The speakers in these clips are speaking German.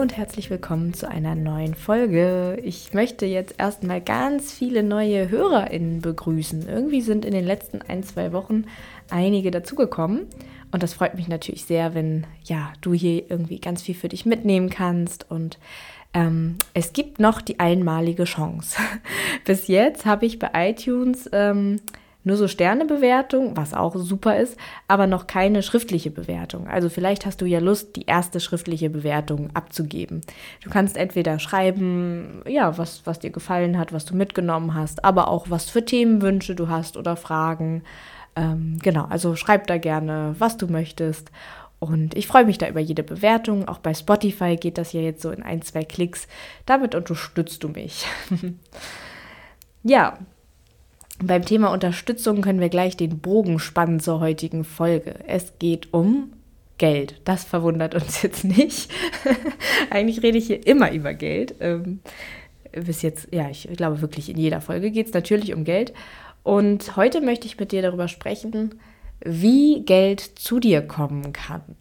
Und herzlich willkommen zu einer neuen Folge. Ich möchte jetzt erstmal ganz viele neue HörerInnen begrüßen. Irgendwie sind in den letzten ein, zwei Wochen einige dazugekommen. Und das freut mich natürlich sehr, wenn ja, du hier irgendwie ganz viel für dich mitnehmen kannst. Und ähm, es gibt noch die einmalige Chance. Bis jetzt habe ich bei iTunes ähm, nur so Sternebewertung, was auch super ist, aber noch keine schriftliche Bewertung. Also vielleicht hast du ja Lust, die erste schriftliche Bewertung abzugeben. Du kannst entweder schreiben, ja, was, was dir gefallen hat, was du mitgenommen hast, aber auch was für Themenwünsche du hast oder Fragen. Ähm, genau, also schreib da gerne, was du möchtest. Und ich freue mich da über jede Bewertung. Auch bei Spotify geht das ja jetzt so in ein, zwei Klicks. Damit unterstützt du mich. ja, beim Thema Unterstützung können wir gleich den Bogen spannen zur heutigen Folge. Es geht um Geld. Das verwundert uns jetzt nicht. Eigentlich rede ich hier immer über Geld. Ähm, bis jetzt, ja, ich glaube wirklich in jeder Folge geht es natürlich um Geld. Und heute möchte ich mit dir darüber sprechen, wie Geld zu dir kommen kann.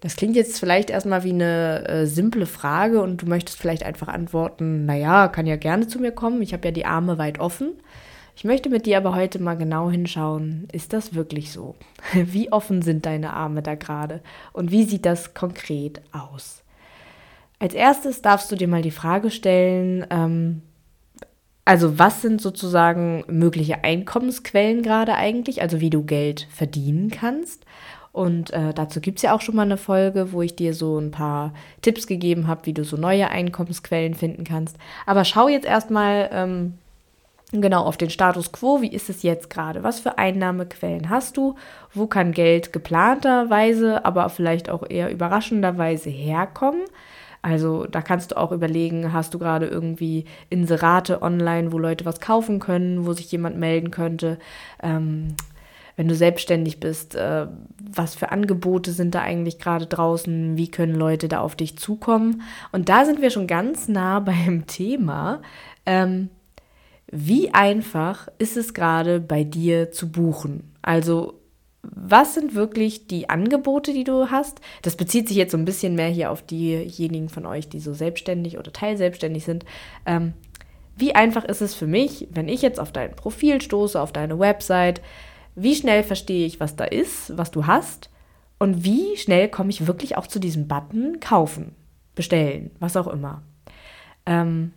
Das klingt jetzt vielleicht erstmal wie eine äh, simple Frage und du möchtest vielleicht einfach antworten, naja, kann ja gerne zu mir kommen, ich habe ja die Arme weit offen. Ich möchte mit dir aber heute mal genau hinschauen, ist das wirklich so? Wie offen sind deine Arme da gerade und wie sieht das konkret aus? Als erstes darfst du dir mal die Frage stellen, ähm, also was sind sozusagen mögliche Einkommensquellen gerade eigentlich, also wie du Geld verdienen kannst. Und äh, dazu gibt es ja auch schon mal eine Folge, wo ich dir so ein paar Tipps gegeben habe, wie du so neue Einkommensquellen finden kannst. Aber schau jetzt erstmal, ähm, Genau, auf den Status quo, wie ist es jetzt gerade? Was für Einnahmequellen hast du? Wo kann Geld geplanterweise, aber vielleicht auch eher überraschenderweise herkommen? Also da kannst du auch überlegen, hast du gerade irgendwie Inserate online, wo Leute was kaufen können, wo sich jemand melden könnte? Ähm, wenn du selbstständig bist, äh, was für Angebote sind da eigentlich gerade draußen? Wie können Leute da auf dich zukommen? Und da sind wir schon ganz nah beim Thema. Ähm, wie einfach ist es gerade bei dir zu buchen? Also was sind wirklich die Angebote, die du hast? Das bezieht sich jetzt so ein bisschen mehr hier auf diejenigen von euch, die so selbstständig oder teilselbstständig sind. Ähm, wie einfach ist es für mich, wenn ich jetzt auf dein Profil stoße, auf deine Website, wie schnell verstehe ich, was da ist, was du hast und wie schnell komme ich wirklich auch zu diesem Button kaufen, bestellen, was auch immer. Ähm,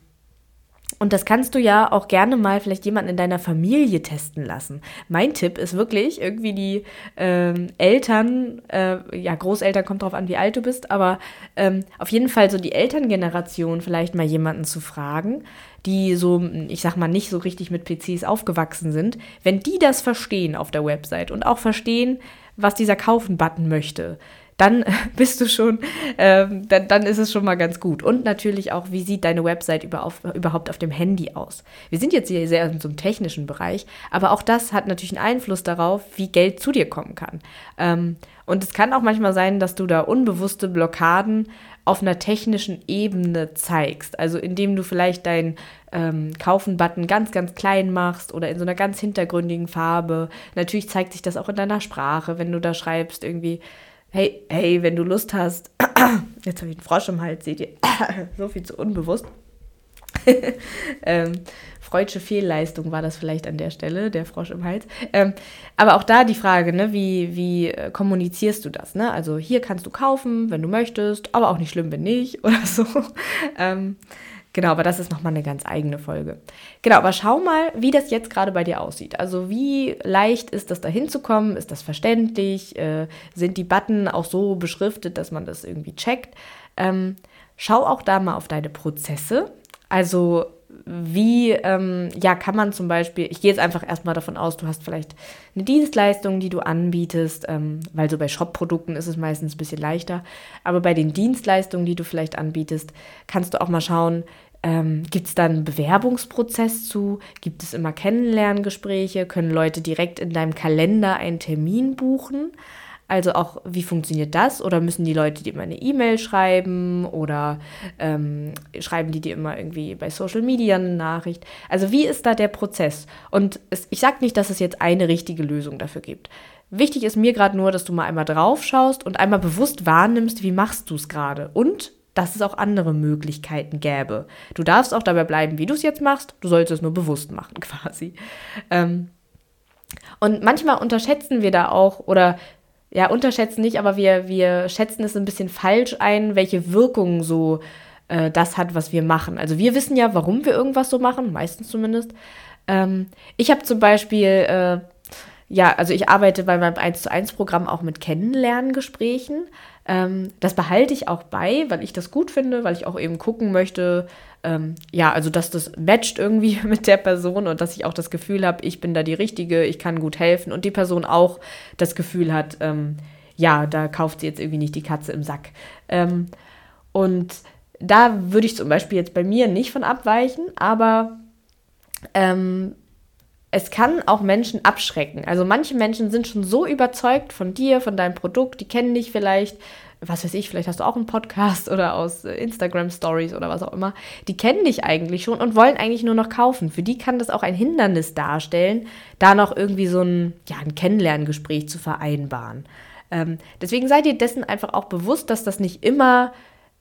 und das kannst du ja auch gerne mal vielleicht jemanden in deiner Familie testen lassen. Mein Tipp ist wirklich, irgendwie die ähm, Eltern, äh, ja, Großeltern kommt drauf an, wie alt du bist, aber ähm, auf jeden Fall so die Elterngeneration vielleicht mal jemanden zu fragen, die so, ich sag mal, nicht so richtig mit PCs aufgewachsen sind. Wenn die das verstehen auf der Website und auch verstehen, was dieser Kaufen-Button möchte, dann bist du schon, ähm, dann, dann ist es schon mal ganz gut. Und natürlich auch, wie sieht deine Website überhaupt auf dem Handy aus? Wir sind jetzt hier sehr in so einem technischen Bereich, aber auch das hat natürlich einen Einfluss darauf, wie Geld zu dir kommen kann. Ähm, und es kann auch manchmal sein, dass du da unbewusste Blockaden auf einer technischen Ebene zeigst. Also indem du vielleicht deinen ähm, Kaufen-Button ganz, ganz klein machst oder in so einer ganz hintergründigen Farbe. Natürlich zeigt sich das auch in deiner Sprache, wenn du da schreibst irgendwie hey, hey, wenn du Lust hast, jetzt habe ich einen Frosch im Hals, seht ihr, so viel zu unbewusst. ähm, freudsche Fehlleistung war das vielleicht an der Stelle, der Frosch im Hals. Ähm, aber auch da die Frage, ne, wie, wie äh, kommunizierst du das? Ne? Also hier kannst du kaufen, wenn du möchtest, aber auch nicht schlimm, wenn nicht oder so. ähm, Genau, aber das ist nochmal eine ganz eigene Folge. Genau, aber schau mal, wie das jetzt gerade bei dir aussieht. Also wie leicht ist das da hinzukommen? Ist das verständlich? Äh, sind die Button auch so beschriftet, dass man das irgendwie checkt? Ähm, schau auch da mal auf deine Prozesse. Also wie ähm, ja, kann man zum Beispiel, ich gehe jetzt einfach erstmal davon aus, du hast vielleicht eine Dienstleistung, die du anbietest, ähm, weil so bei Shop-Produkten ist es meistens ein bisschen leichter, aber bei den Dienstleistungen, die du vielleicht anbietest, kannst du auch mal schauen, ähm, Gibt es da einen Bewerbungsprozess zu? Gibt es immer Kennenlerngespräche? Können Leute direkt in deinem Kalender einen Termin buchen? Also auch, wie funktioniert das? Oder müssen die Leute dir immer eine E-Mail schreiben? Oder ähm, schreiben die dir immer irgendwie bei Social Media eine Nachricht? Also wie ist da der Prozess? Und es, ich sage nicht, dass es jetzt eine richtige Lösung dafür gibt. Wichtig ist mir gerade nur, dass du mal einmal drauf schaust und einmal bewusst wahrnimmst, wie machst du es gerade? Und dass es auch andere Möglichkeiten gäbe. Du darfst auch dabei bleiben, wie du es jetzt machst, du sollst es nur bewusst machen, quasi. Ähm, und manchmal unterschätzen wir da auch, oder ja, unterschätzen nicht, aber wir, wir schätzen es ein bisschen falsch ein, welche Wirkung so äh, das hat, was wir machen. Also wir wissen ja, warum wir irgendwas so machen, meistens zumindest. Ähm, ich habe zum Beispiel, äh, ja, also ich arbeite bei meinem 1 zu 1 Programm auch mit Kennenlerngesprächen. Ähm, das behalte ich auch bei, weil ich das gut finde, weil ich auch eben gucken möchte, ähm, ja, also dass das matcht irgendwie mit der Person und dass ich auch das Gefühl habe, ich bin da die Richtige, ich kann gut helfen und die Person auch das Gefühl hat, ähm, ja, da kauft sie jetzt irgendwie nicht die Katze im Sack. Ähm, und da würde ich zum Beispiel jetzt bei mir nicht von abweichen, aber ähm, es kann auch Menschen abschrecken. Also manche Menschen sind schon so überzeugt von dir, von deinem Produkt, die kennen dich vielleicht, was weiß ich, vielleicht hast du auch einen Podcast oder aus Instagram Stories oder was auch immer. Die kennen dich eigentlich schon und wollen eigentlich nur noch kaufen. Für die kann das auch ein Hindernis darstellen, da noch irgendwie so ein, ja, ein Kennenlerngespräch zu vereinbaren. Ähm, deswegen seid ihr dessen einfach auch bewusst, dass das nicht immer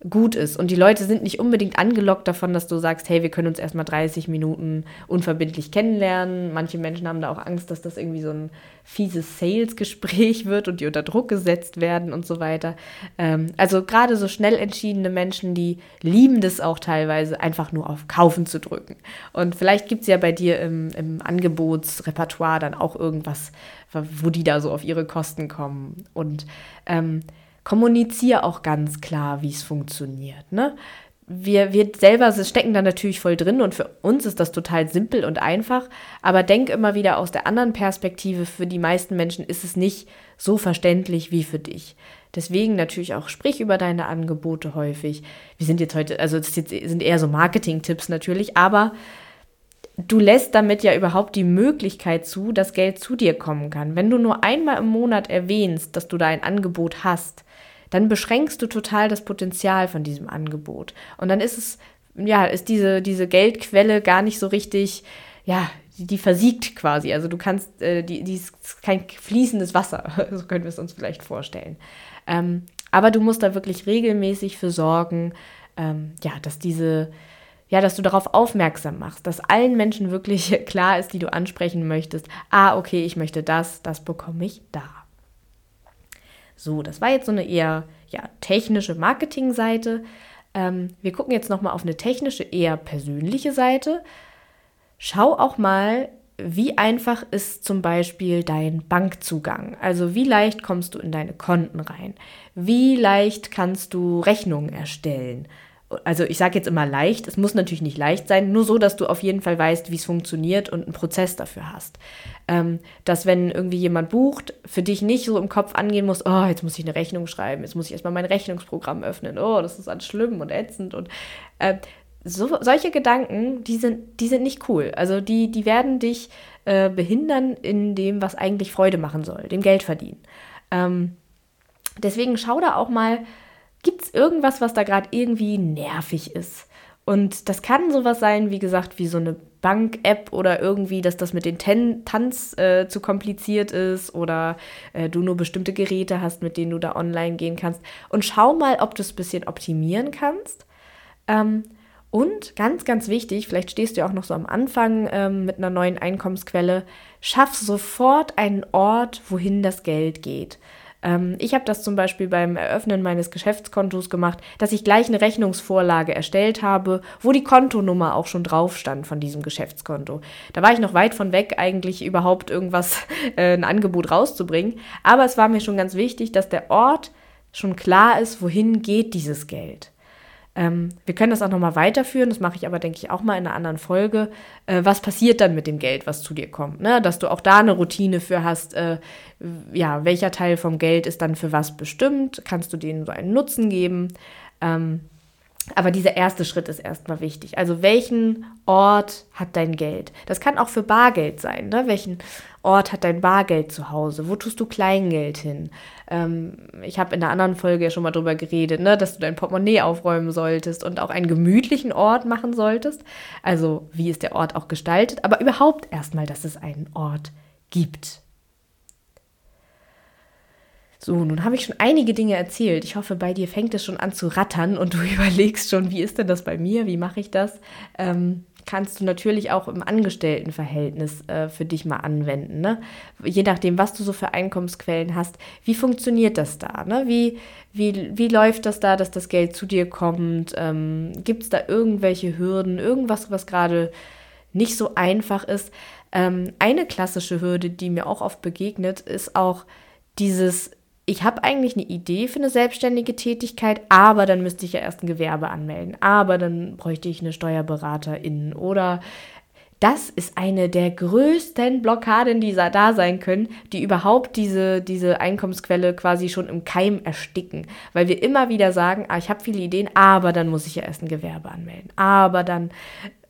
gut ist. Und die Leute sind nicht unbedingt angelockt davon, dass du sagst, hey, wir können uns erstmal 30 Minuten unverbindlich kennenlernen. Manche Menschen haben da auch Angst, dass das irgendwie so ein fieses Sales-Gespräch wird und die unter Druck gesetzt werden und so weiter. Ähm, also gerade so schnell entschiedene Menschen, die lieben das auch teilweise, einfach nur auf Kaufen zu drücken. Und vielleicht gibt es ja bei dir im, im Angebotsrepertoire dann auch irgendwas, wo die da so auf ihre Kosten kommen. Und ähm, kommuniziere auch ganz klar, wie es funktioniert. Ne? Wir, wir selber stecken da natürlich voll drin und für uns ist das total simpel und einfach, aber denk immer wieder aus der anderen Perspektive, für die meisten Menschen ist es nicht so verständlich wie für dich. Deswegen natürlich auch sprich über deine Angebote häufig. Wir sind jetzt heute, also das sind eher so Marketing-Tipps natürlich, aber du lässt damit ja überhaupt die Möglichkeit zu, dass Geld zu dir kommen kann. Wenn du nur einmal im Monat erwähnst, dass du da ein Angebot hast, dann beschränkst du total das Potenzial von diesem Angebot. Und dann ist es, ja, ist diese, diese Geldquelle gar nicht so richtig, ja, die, versiegt quasi. Also du kannst, äh, die, die ist kein fließendes Wasser, so können wir es uns vielleicht vorstellen. Ähm, aber du musst da wirklich regelmäßig für sorgen, ähm, ja, dass diese, ja, dass du darauf aufmerksam machst, dass allen Menschen wirklich klar ist, die du ansprechen möchtest. Ah, okay, ich möchte das, das bekomme ich da. So, das war jetzt so eine eher ja, technische Marketingseite. Ähm, wir gucken jetzt nochmal auf eine technische, eher persönliche Seite. Schau auch mal, wie einfach ist zum Beispiel dein Bankzugang? Also wie leicht kommst du in deine Konten rein? Wie leicht kannst du Rechnungen erstellen? Also ich sage jetzt immer leicht, es muss natürlich nicht leicht sein, nur so, dass du auf jeden Fall weißt, wie es funktioniert und einen Prozess dafür hast. Ähm, dass wenn irgendwie jemand bucht, für dich nicht so im Kopf angehen muss, oh, jetzt muss ich eine Rechnung schreiben, jetzt muss ich erstmal mein Rechnungsprogramm öffnen, oh, das ist alles schlimm und ätzend und äh, so, solche Gedanken, die sind, die sind nicht cool. Also die, die werden dich äh, behindern in dem, was eigentlich Freude machen soll, dem Geld verdienen. Ähm, deswegen schau da auch mal, gibt es irgendwas, was da gerade irgendwie nervig ist? Und das kann sowas sein, wie gesagt, wie so eine Bank-App oder irgendwie, dass das mit den Ten Tanz äh, zu kompliziert ist oder äh, du nur bestimmte Geräte hast, mit denen du da online gehen kannst. Und schau mal, ob du es ein bisschen optimieren kannst. Ähm, und ganz, ganz wichtig, vielleicht stehst du ja auch noch so am Anfang ähm, mit einer neuen Einkommensquelle, schaff sofort einen Ort, wohin das Geld geht. Ähm, ich habe das zum Beispiel beim Eröffnen meines Geschäftskontos gemacht, dass ich gleich eine Rechnungsvorlage erstellt habe, wo die Kontonummer auch schon drauf stand von diesem Geschäftskonto. Da war ich noch weit von weg, eigentlich überhaupt irgendwas, äh, ein Angebot rauszubringen. Aber es war mir schon ganz wichtig, dass der Ort schon klar ist, wohin geht dieses Geld. Ähm, wir können das auch nochmal weiterführen, das mache ich aber, denke ich, auch mal in einer anderen Folge. Äh, was passiert dann mit dem Geld, was zu dir kommt? Ne? Dass du auch da eine Routine für hast, äh, ja, welcher Teil vom Geld ist dann für was bestimmt? Kannst du denen so einen Nutzen geben? Ähm, aber dieser erste Schritt ist erstmal wichtig. Also welchen Ort hat dein Geld? Das kann auch für Bargeld sein. Ne? Welchen Ort hat dein Bargeld zu Hause? Wo tust du Kleingeld hin? Ähm, ich habe in der anderen Folge ja schon mal drüber geredet, ne? dass du dein Portemonnaie aufräumen solltest und auch einen gemütlichen Ort machen solltest. Also wie ist der Ort auch gestaltet? Aber überhaupt erstmal, dass es einen Ort gibt. So, nun habe ich schon einige Dinge erzählt. Ich hoffe, bei dir fängt es schon an zu rattern und du überlegst schon, wie ist denn das bei mir? Wie mache ich das? Ähm, kannst du natürlich auch im Angestelltenverhältnis äh, für dich mal anwenden. Ne? Je nachdem, was du so für Einkommensquellen hast, wie funktioniert das da? Ne? Wie, wie, wie läuft das da, dass das Geld zu dir kommt? Ähm, Gibt es da irgendwelche Hürden, irgendwas, was gerade nicht so einfach ist? Ähm, eine klassische Hürde, die mir auch oft begegnet, ist auch dieses ich habe eigentlich eine Idee für eine selbstständige Tätigkeit, aber dann müsste ich ja erst ein Gewerbe anmelden, aber dann bräuchte ich eine Steuerberaterin oder das ist eine der größten Blockaden, die da sein können, die überhaupt diese, diese Einkommensquelle quasi schon im Keim ersticken. Weil wir immer wieder sagen, ah, ich habe viele Ideen, aber dann muss ich ja erst ein Gewerbe anmelden. Aber dann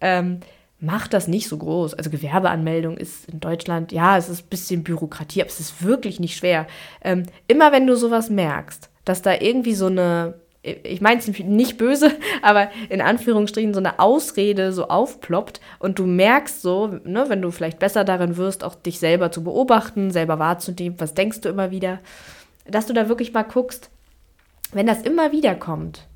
ähm, macht das nicht so groß. Also Gewerbeanmeldung ist in Deutschland, ja, es ist ein bisschen Bürokratie, aber es ist wirklich nicht schwer. Ähm, immer wenn du sowas merkst, dass da irgendwie so eine, ich meine es nicht böse, aber in Anführungsstrichen so eine Ausrede so aufploppt und du merkst so, ne, wenn du vielleicht besser darin wirst, auch dich selber zu beobachten, selber wahrzunehmen, was denkst du immer wieder, dass du da wirklich mal guckst, wenn das immer wieder kommt,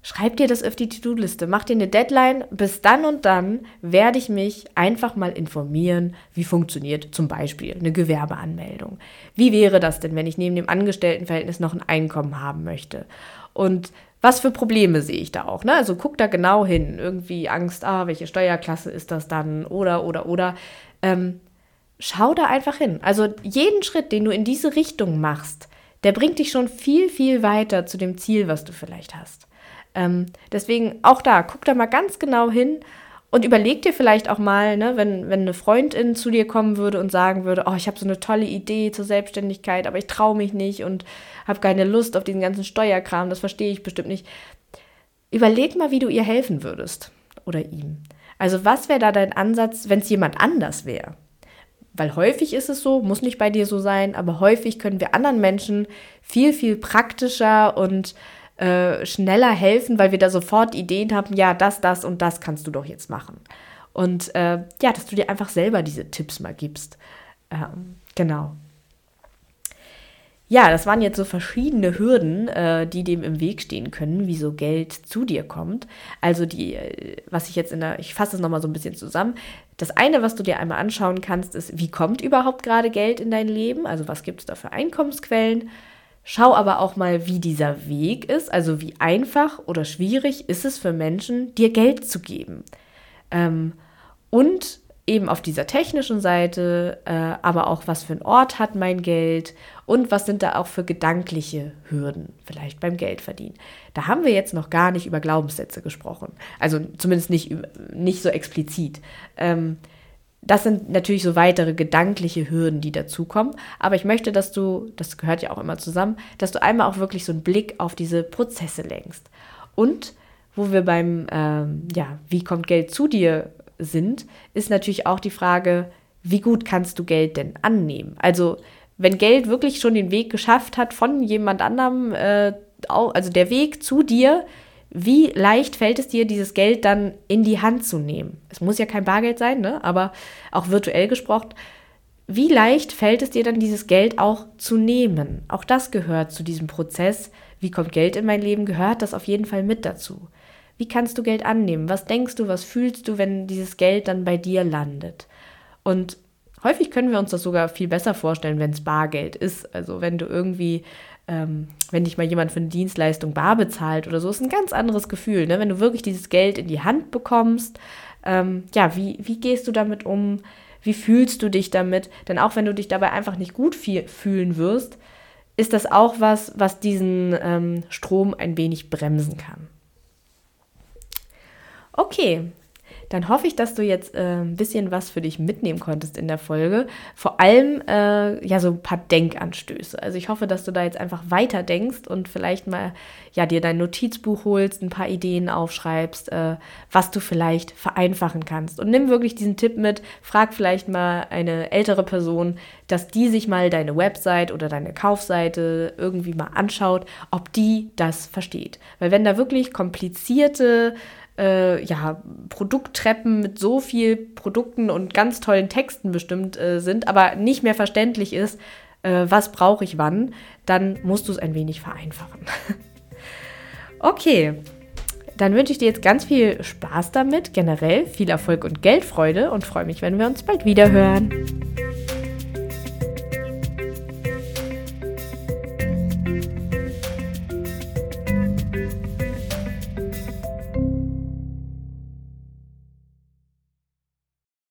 Schreib dir das auf die To-Do-Liste, mach dir eine Deadline. Bis dann und dann werde ich mich einfach mal informieren, wie funktioniert zum Beispiel eine Gewerbeanmeldung. Wie wäre das denn, wenn ich neben dem Angestelltenverhältnis noch ein Einkommen haben möchte? Und was für Probleme sehe ich da auch? Ne? Also guck da genau hin. Irgendwie Angst, ah, welche Steuerklasse ist das dann? Oder, oder, oder. Ähm, schau da einfach hin. Also jeden Schritt, den du in diese Richtung machst, der bringt dich schon viel, viel weiter zu dem Ziel, was du vielleicht hast. Ähm, deswegen auch da, guck da mal ganz genau hin und überleg dir vielleicht auch mal, ne, wenn, wenn eine Freundin zu dir kommen würde und sagen würde, oh, ich habe so eine tolle Idee zur Selbstständigkeit, aber ich traue mich nicht und habe keine Lust auf diesen ganzen Steuerkram, das verstehe ich bestimmt nicht. Überleg mal, wie du ihr helfen würdest oder ihm. Also was wäre da dein Ansatz, wenn es jemand anders wäre? Weil häufig ist es so, muss nicht bei dir so sein, aber häufig können wir anderen Menschen viel, viel praktischer und äh, schneller helfen, weil wir da sofort Ideen haben, ja, das, das und das kannst du doch jetzt machen. Und äh, ja, dass du dir einfach selber diese Tipps mal gibst. Ähm, genau. Ja, das waren jetzt so verschiedene Hürden, äh, die dem im Weg stehen können, wie so Geld zu dir kommt. Also die, äh, was ich jetzt in der, ich fasse es nochmal so ein bisschen zusammen. Das eine, was du dir einmal anschauen kannst, ist, wie kommt überhaupt gerade Geld in dein Leben? Also was gibt es da für Einkommensquellen? Schau aber auch mal, wie dieser Weg ist, also wie einfach oder schwierig ist es für Menschen, dir Geld zu geben. Ähm, und eben auf dieser technischen Seite, äh, aber auch, was für ein Ort hat mein Geld und was sind da auch für gedankliche Hürden, vielleicht beim Geldverdienen. Da haben wir jetzt noch gar nicht über Glaubenssätze gesprochen, also zumindest nicht, nicht so explizit. Ähm, das sind natürlich so weitere gedankliche Hürden, die dazukommen. Aber ich möchte, dass du, das gehört ja auch immer zusammen, dass du einmal auch wirklich so einen Blick auf diese Prozesse lenkst. Und wo wir beim, ähm, ja, wie kommt Geld zu dir sind, ist natürlich auch die Frage, wie gut kannst du Geld denn annehmen? Also, wenn Geld wirklich schon den Weg geschafft hat von jemand anderem, äh, also der Weg zu dir, wie leicht fällt es dir, dieses Geld dann in die Hand zu nehmen? Es muss ja kein Bargeld sein, ne? aber auch virtuell gesprochen. Wie leicht fällt es dir dann, dieses Geld auch zu nehmen? Auch das gehört zu diesem Prozess. Wie kommt Geld in mein Leben? Gehört das auf jeden Fall mit dazu. Wie kannst du Geld annehmen? Was denkst du, was fühlst du, wenn dieses Geld dann bei dir landet? Und häufig können wir uns das sogar viel besser vorstellen, wenn es Bargeld ist. Also wenn du irgendwie ähm, wenn dich mal jemand für eine Dienstleistung bar bezahlt oder so, ist ein ganz anderes Gefühl. Ne? Wenn du wirklich dieses Geld in die Hand bekommst, ähm, ja, wie, wie gehst du damit um? Wie fühlst du dich damit? Denn auch wenn du dich dabei einfach nicht gut fühlen wirst, ist das auch was, was diesen ähm, Strom ein wenig bremsen kann. Okay, dann hoffe ich, dass du jetzt äh, ein bisschen was für dich mitnehmen konntest in der Folge. Vor allem äh, ja so ein paar Denkanstöße. Also ich hoffe, dass du da jetzt einfach weiter denkst und vielleicht mal ja dir dein Notizbuch holst, ein paar Ideen aufschreibst, äh, was du vielleicht vereinfachen kannst. Und nimm wirklich diesen Tipp mit, frag vielleicht mal eine ältere Person, dass die sich mal deine Website oder deine Kaufseite irgendwie mal anschaut, ob die das versteht. Weil wenn da wirklich komplizierte äh, ja, Produkttreppen mit so viel Produkten und ganz tollen Texten bestimmt äh, sind, aber nicht mehr verständlich ist, äh, was brauche ich wann, dann musst du es ein wenig vereinfachen. okay, dann wünsche ich dir jetzt ganz viel Spaß damit, generell viel Erfolg und Geldfreude und freue mich, wenn wir uns bald wieder hören.